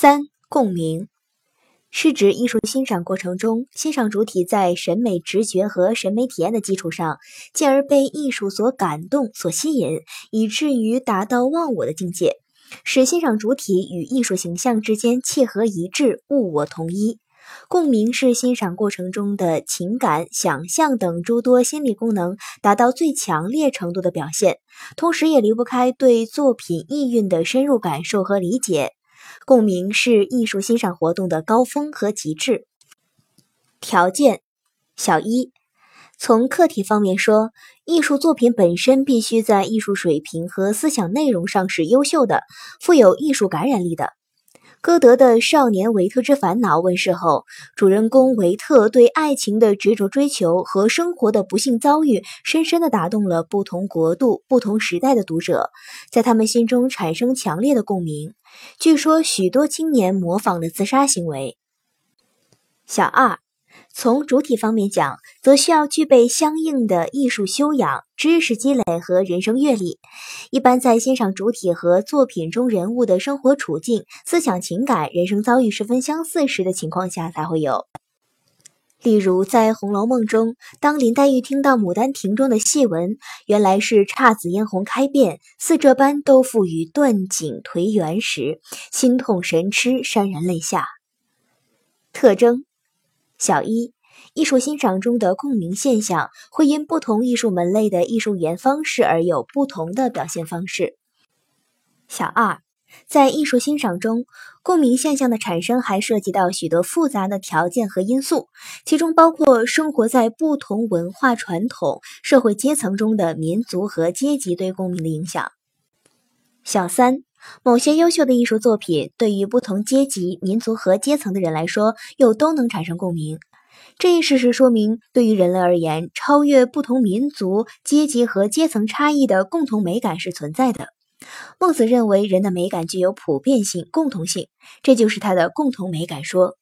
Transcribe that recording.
三、共鸣是指艺术欣赏过程中，欣赏主体在审美直觉和审美体验的基础上，进而被艺术所感动、所吸引，以至于达到忘我的境界，使欣赏主体与艺术形象之间契合一致、物我同一。共鸣是欣赏过程中的情感、想象等诸多心理功能达到最强烈程度的表现，同时也离不开对作品意蕴的深入感受和理解。共鸣是艺术欣赏活动的高峰和极致。条件：小一，从客体方面说，艺术作品本身必须在艺术水平和思想内容上是优秀的，富有艺术感染力的。歌德的《少年维特之烦恼》问世后，主人公维特对爱情的执着追求和生活的不幸遭遇，深深地打动了不同国度、不同时代的读者，在他们心中产生强烈的共鸣。据说，许多青年模仿了自杀行为。小二。从主体方面讲，则需要具备相应的艺术修养、知识积累和人生阅历。一般在欣赏主体和作品中人物的生活处境、思想情感、人生遭遇十分相似时的情况下才会有。例如，在《红楼梦》中，当林黛玉听到《牡丹亭》中的戏文，原来是姹紫嫣红开遍，似这般都付与断井颓垣时，心痛神痴，潸然泪下。特征。小一，艺术欣赏中的共鸣现象会因不同艺术门类的艺术语言方式而有不同的表现方式。小二，在艺术欣赏中，共鸣现象的产生还涉及到许多复杂的条件和因素，其中包括生活在不同文化传统、社会阶层中的民族和阶级对共鸣的影响。小三。某些优秀的艺术作品，对于不同阶级、民族和阶层的人来说，又都能产生共鸣。这一事实说明，对于人类而言，超越不同民族、阶级和阶层差异的共同美感是存在的。孟子认为，人的美感具有普遍性、共同性，这就是他的共同美感说。